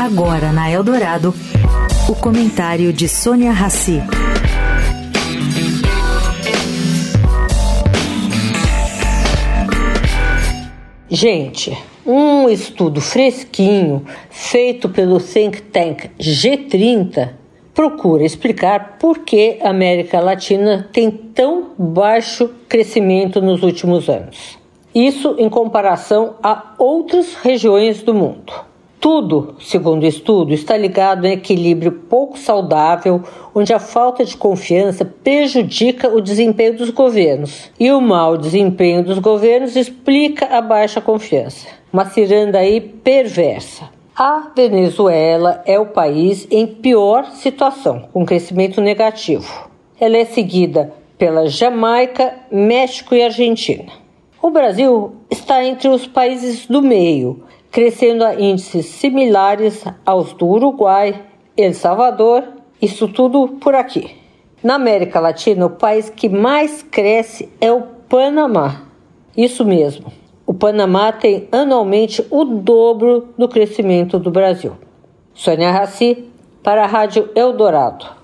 Agora na Eldorado, o comentário de Sônia Rassi. Gente, um estudo fresquinho feito pelo think tank G30 procura explicar por que a América Latina tem tão baixo crescimento nos últimos anos. Isso em comparação a outras regiões do mundo. Tudo, segundo o estudo, está ligado a um equilíbrio pouco saudável, onde a falta de confiança prejudica o desempenho dos governos. E o mau desempenho dos governos explica a baixa confiança. Uma ciranda aí perversa. A Venezuela é o país em pior situação, com crescimento negativo. Ela é seguida pela Jamaica, México e Argentina. O Brasil está entre os países do meio, crescendo a índices similares aos do Uruguai, El Salvador, isso tudo por aqui. Na América Latina, o país que mais cresce é o Panamá. Isso mesmo. O Panamá tem anualmente o dobro do crescimento do Brasil. Sônia Raci, para a Rádio Eldorado.